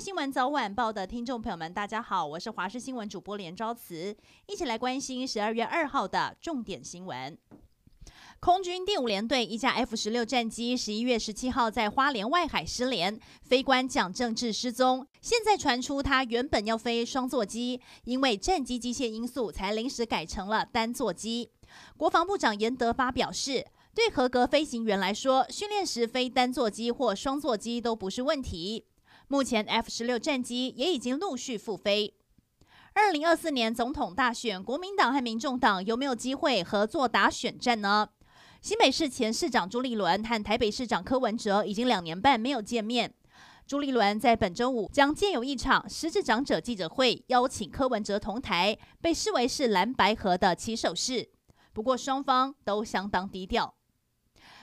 新闻早晚报的听众朋友们，大家好，我是华视新闻主播连昭慈，一起来关心十二月二号的重点新闻。空军第五联队一架 F 十六战机十一月十七号在花莲外海失联，飞官蒋正志失踪。现在传出他原本要飞双座机，因为战机机械因素才临时改成了单座机。国防部长严德发表示，对合格飞行员来说，训练时飞单座机或双座机都不是问题。目前 F 十六战机也已经陆续复飞。二零二四年总统大选，国民党和民众党有没有机会合作打选战呢？新北市前市长朱立伦和台北市长柯文哲已经两年半没有见面。朱立伦在本周五将借由一场失智长者记者会，邀请柯文哲同台，被视为是蓝白合的起手式。不过双方都相当低调。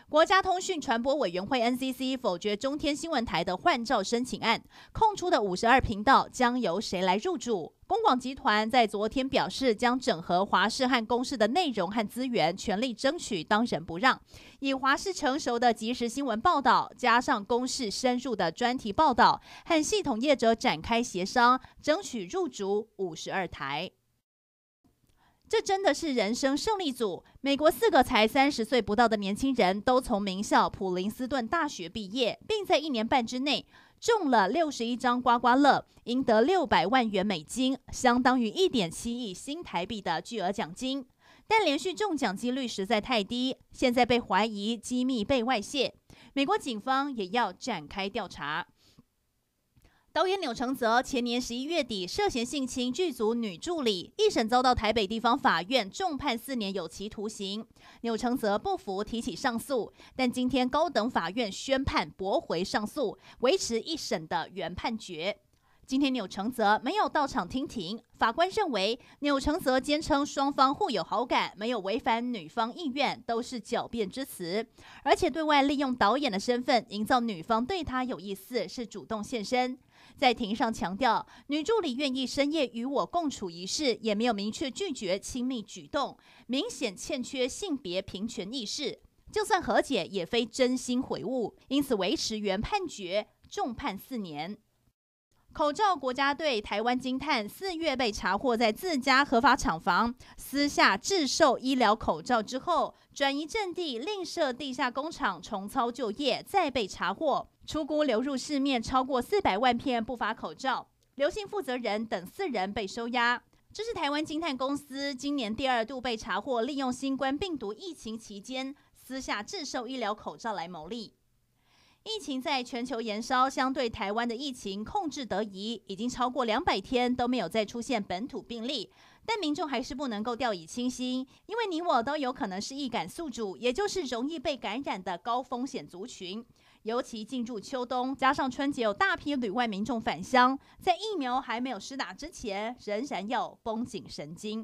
国家通讯传播委员会 NCC 否决中天新闻台的换照申请案，空出的五十二频道将由谁来入主？公广集团在昨天表示，将整合华视和公视的内容和资源，全力争取当仁不让。以华视成熟的即时新闻报道，加上公视深入的专题报道，和系统业者展开协商，争取入主五十二台。这真的是人生胜利组。美国四个才三十岁不到的年轻人都从名校普林斯顿大学毕业，并在一年半之内中了六十一张刮刮乐，赢得六百万元美金，相当于一点七亿新台币的巨额奖金。但连续中奖几率实在太低，现在被怀疑机密被外泄，美国警方也要展开调查。导演钮承泽前年十一月底涉嫌性侵剧组女助理，一审遭到台北地方法院重判四年有期徒刑。钮承泽不服，提起上诉，但今天高等法院宣判驳回上诉，维持一审的原判决。今天钮承泽没有到场听庭，法官认为钮承泽坚称双方互有好感，没有违反女方意愿，都是狡辩之词，而且对外利用导演的身份营造女方对他有意思，是主动现身。在庭上强调，女助理愿意深夜与我共处一室，也没有明确拒绝亲密举动，明显欠缺性别平权意识。就算和解，也非真心悔悟，因此维持原判决，重判四年。口罩国家队台湾金探，四月被查获在自家合法厂房私下制售医疗口罩之后，转移阵地另设地下工厂重操旧业，再被查获，出估流入市面超过四百万片不法口罩。刘姓负责人等四人被收押。这是台湾金探公司今年第二度被查获，利用新冠病毒疫情期间私下制售医疗口罩来牟利。疫情在全球延烧，相对台湾的疫情控制得宜，已经超过两百天都没有再出现本土病例。但民众还是不能够掉以轻心，因为你我都有可能是易感宿主，也就是容易被感染的高风险族群。尤其进入秋冬，加上春节有大批旅外民众返乡，在疫苗还没有施打之前，仍然要绷紧神经。